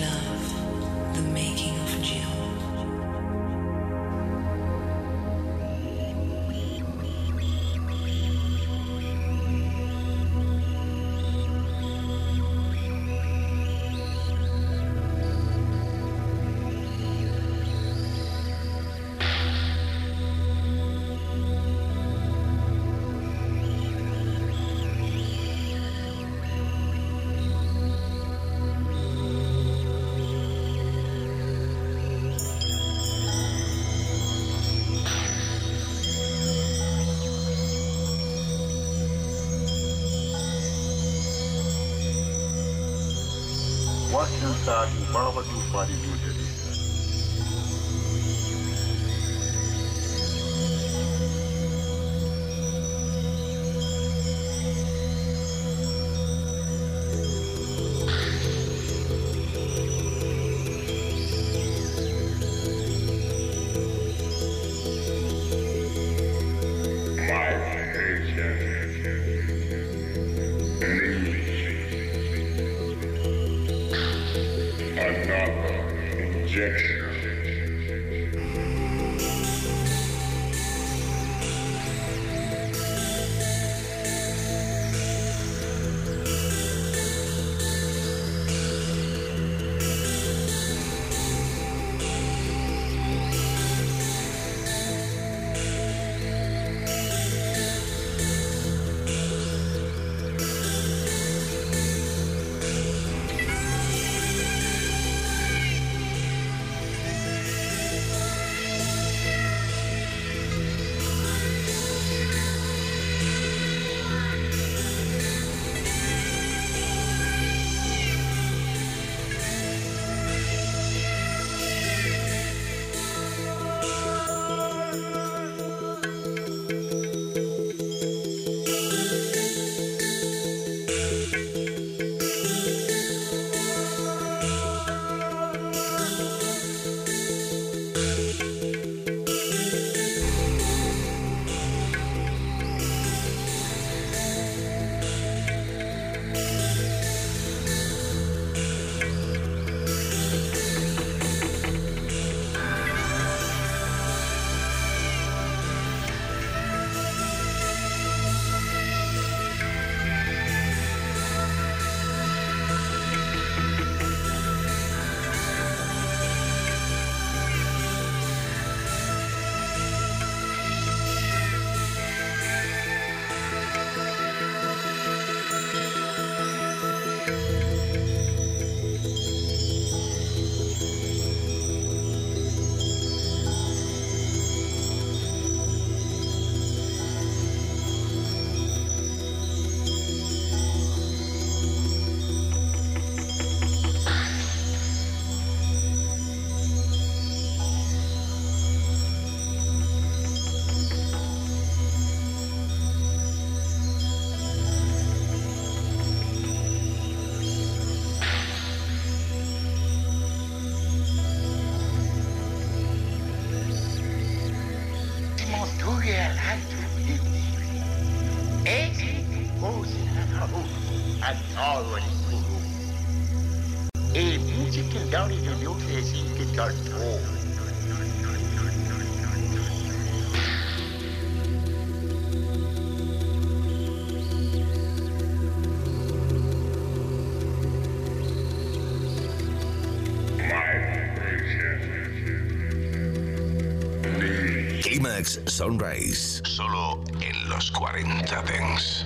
love. Washington Barbecue Party New be down in your new place in guitar Sunrise, solo en los 40 Dents.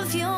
Love your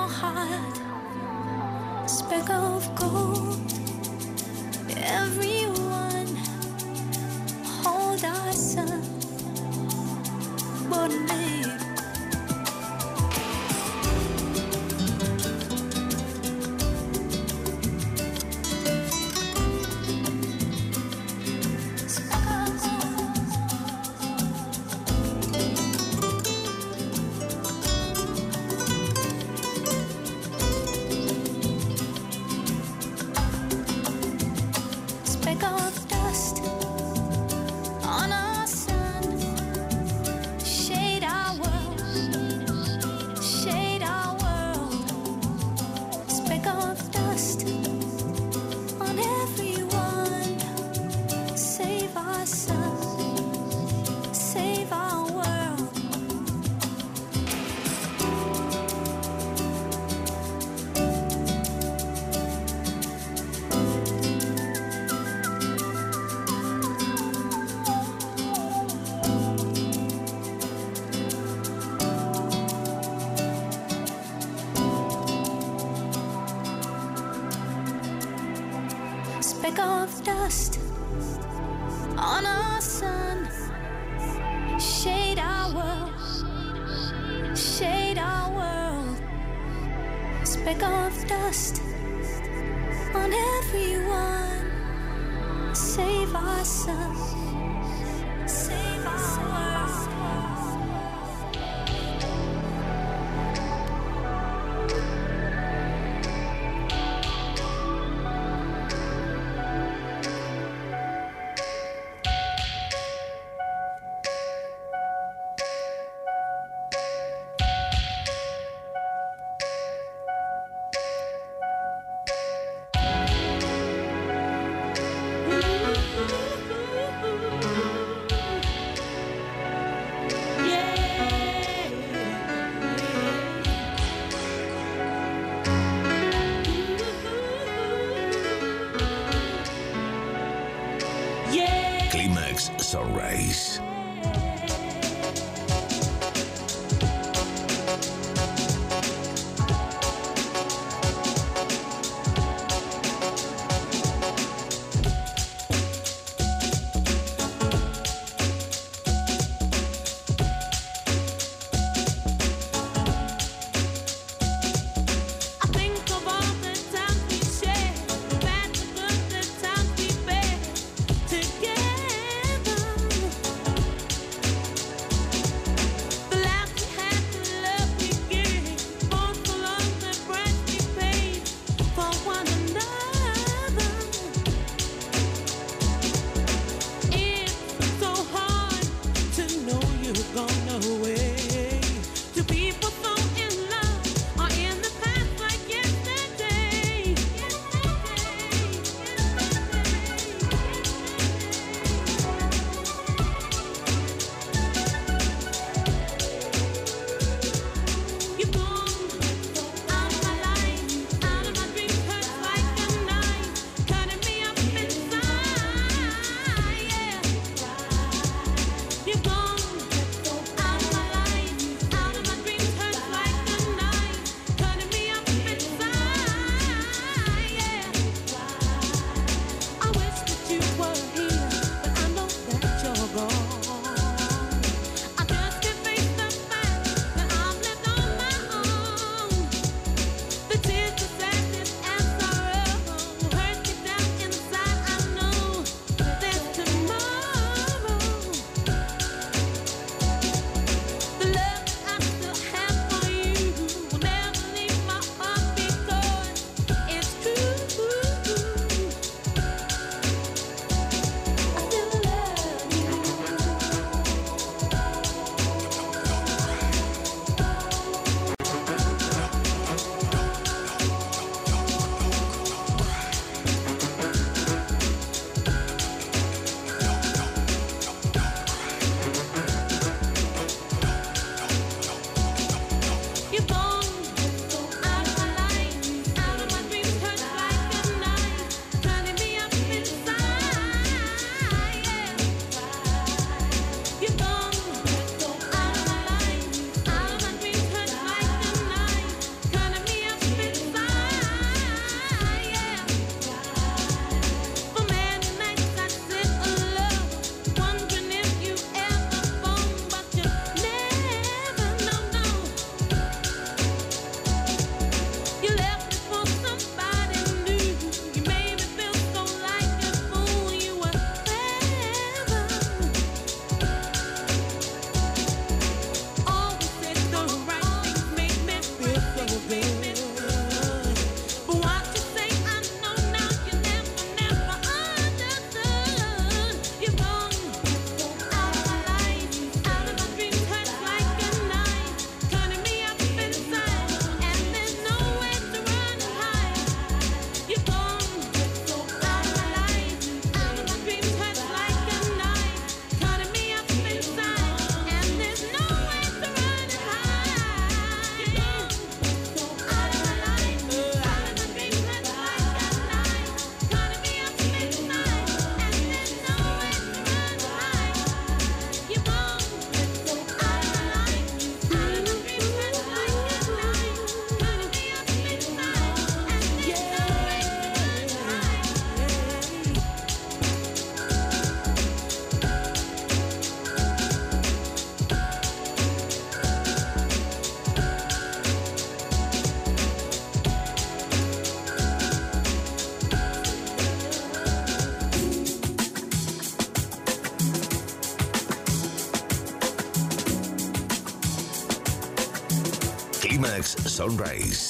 Sunrise.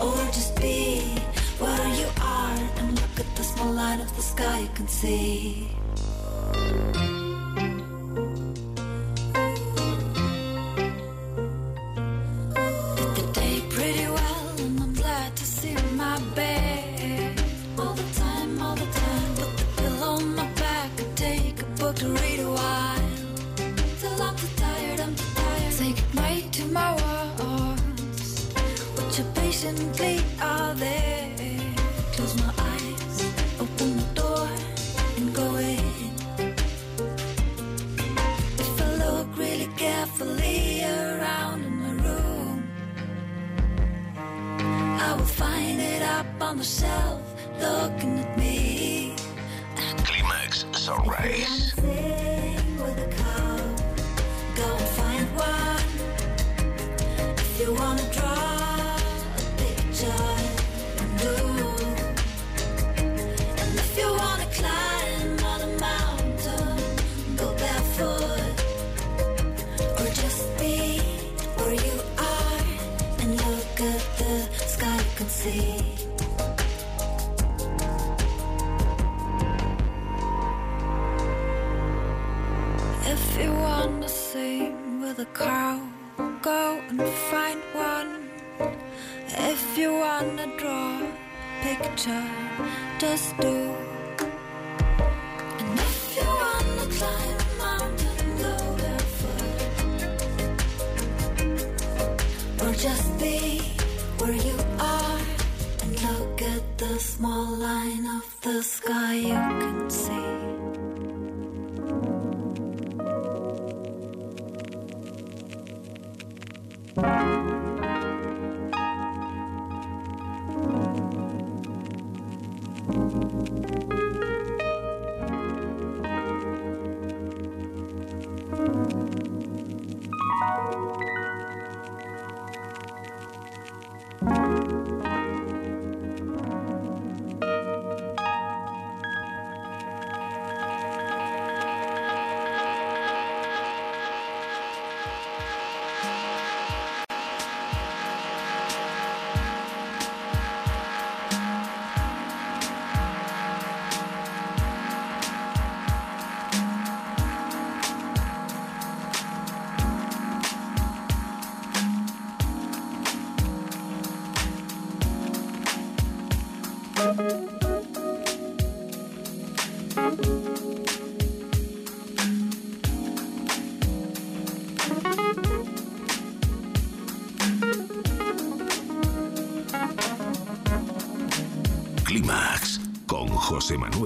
or just be where you are and look at the small light of the sky you can see. you can see.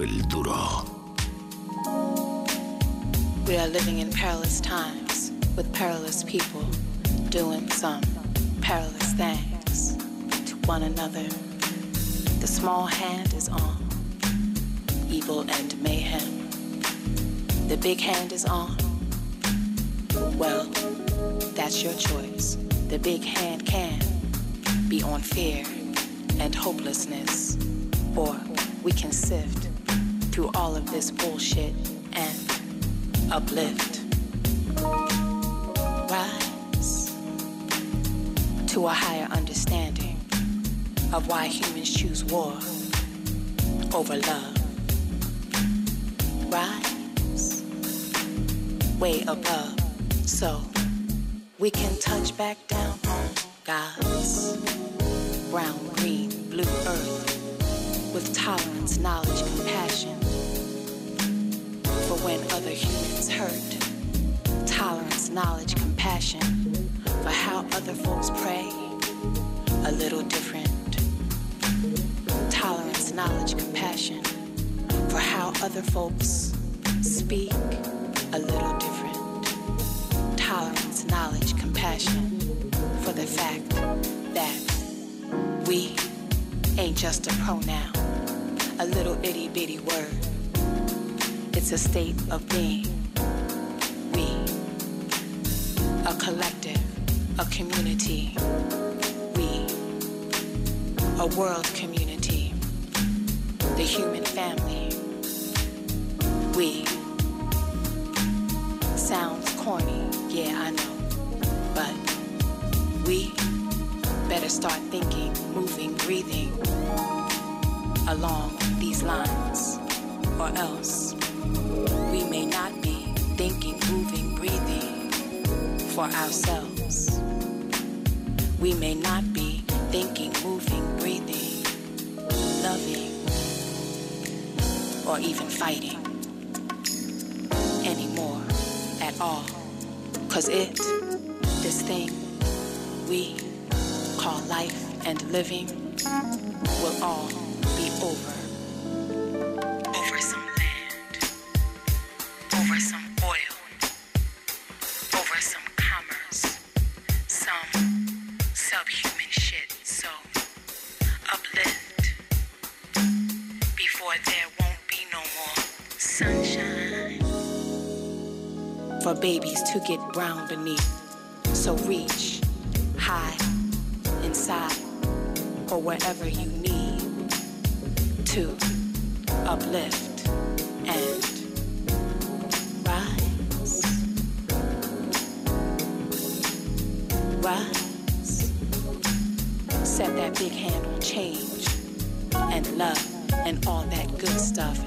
duro. We are living in perilous times with perilous people doing some perilous things to one another. The small hand is on evil and mayhem. The big hand is on. Well, that's your choice. The big hand can be on fear and hopelessness, or we can sift through all of this bullshit and uplift. Rise to a higher understanding of why humans choose war over love. Rise way above so we can touch back down on God's brown, green, blue earth with tolerance, knowledge, compassion when other humans hurt. Tolerance, knowledge, compassion for how other folks pray. A little different. Tolerance, knowledge, compassion for how other folks speak. A little different. Tolerance, knowledge, compassion for the fact that we ain't just a pronoun, a little itty bitty word it's a state of being. We, a collective, a community. We, a world community, living, will all be over. Over some land, over some oil, over some commerce, some subhuman shit. So uplift before there won't be no more sunshine. For babies to get brown beneath. So reach high or wherever you need to uplift and rise. Rise. Set that big hand on change and love and all that good stuff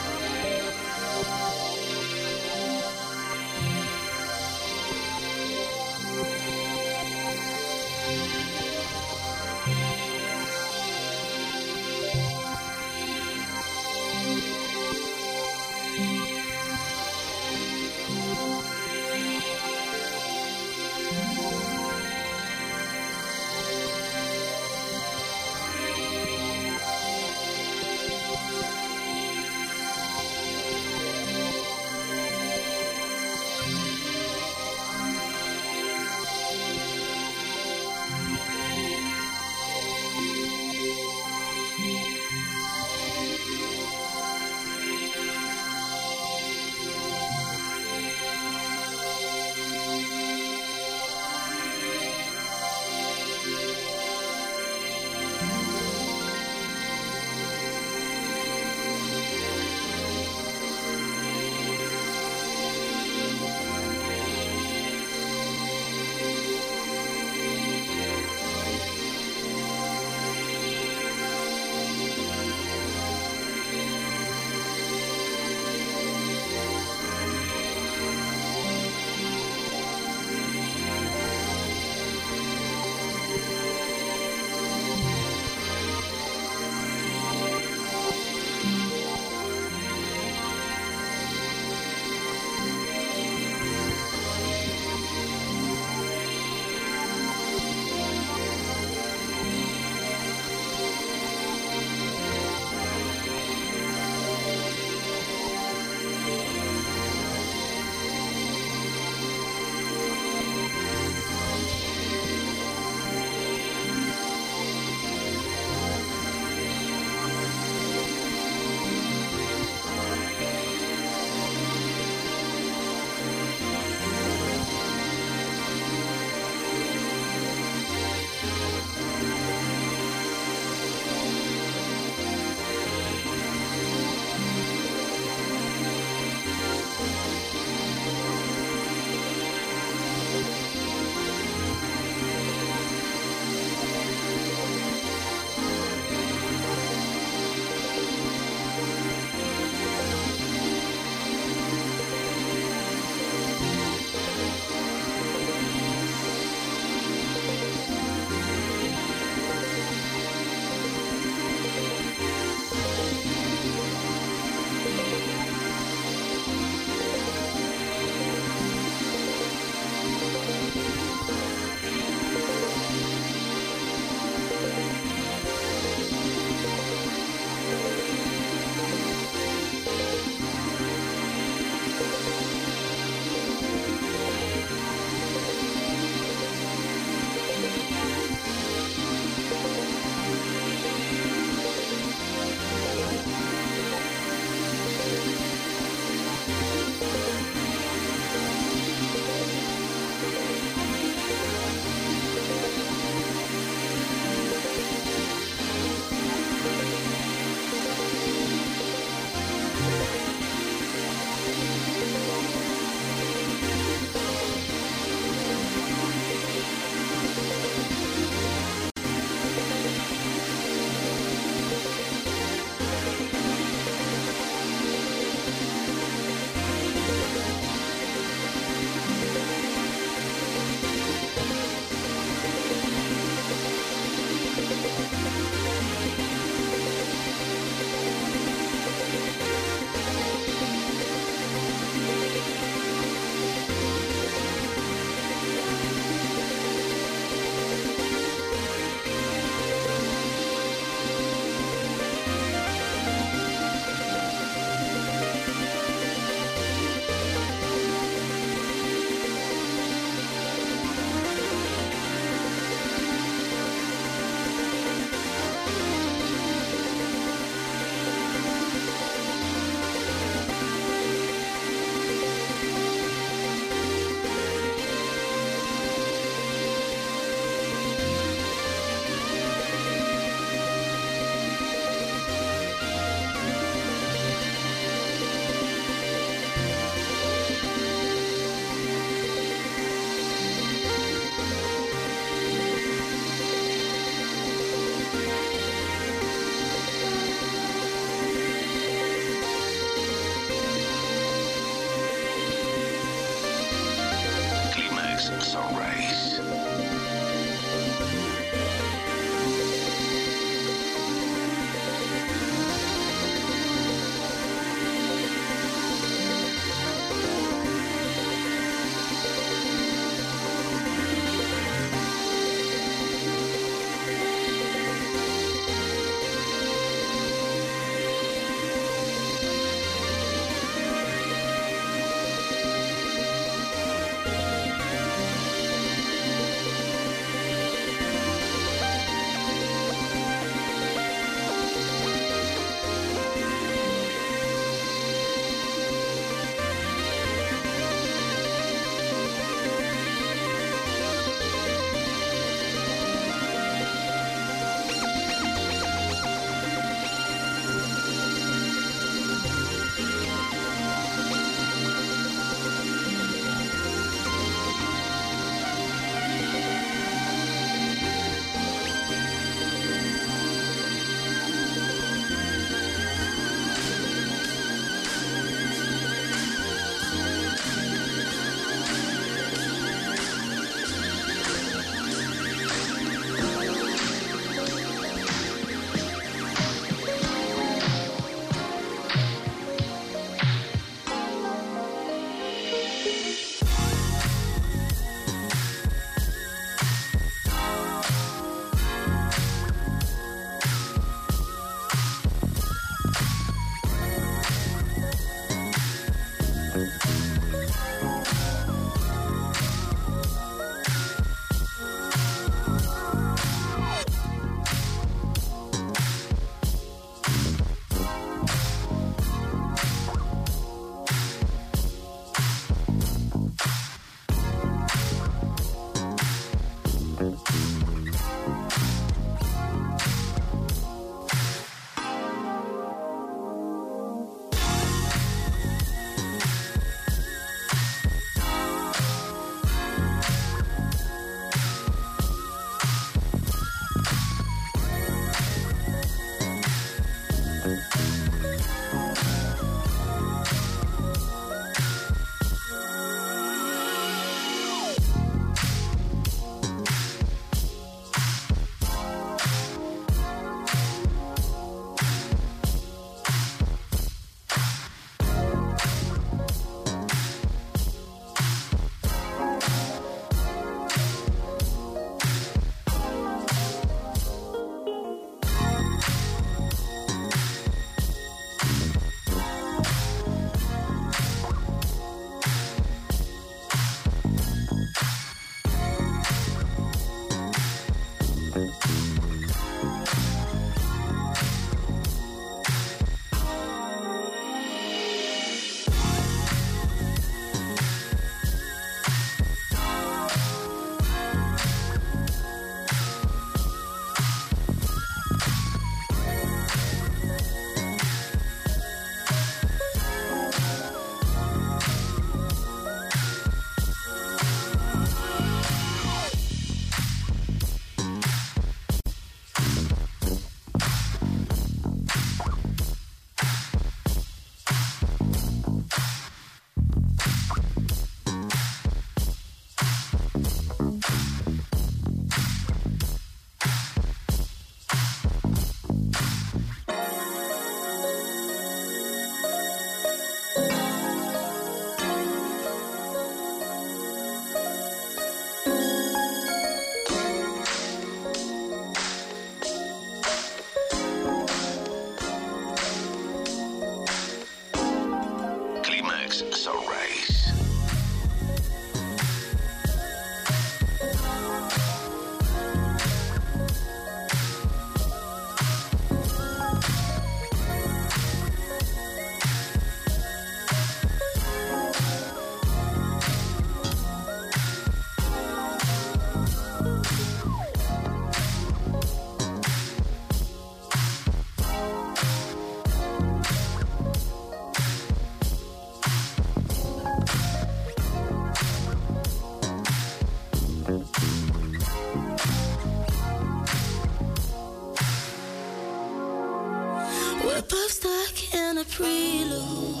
We're both stuck in a prelude.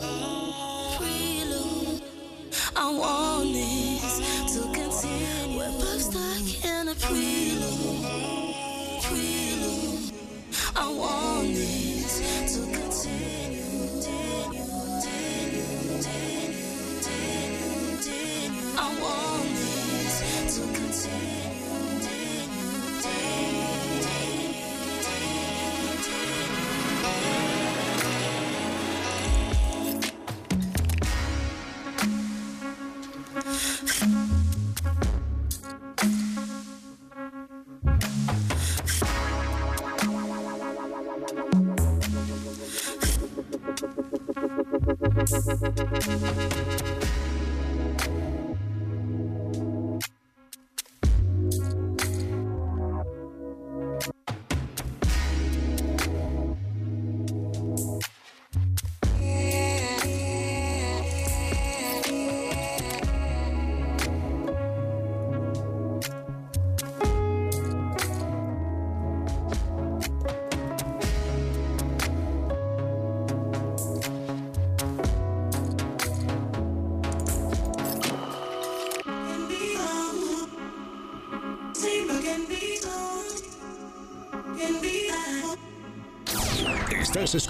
Prelude. I want this to continue. Estás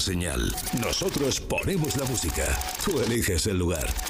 Señal. Nosotros ponemos la música. Tú eliges el lugar. Los 40.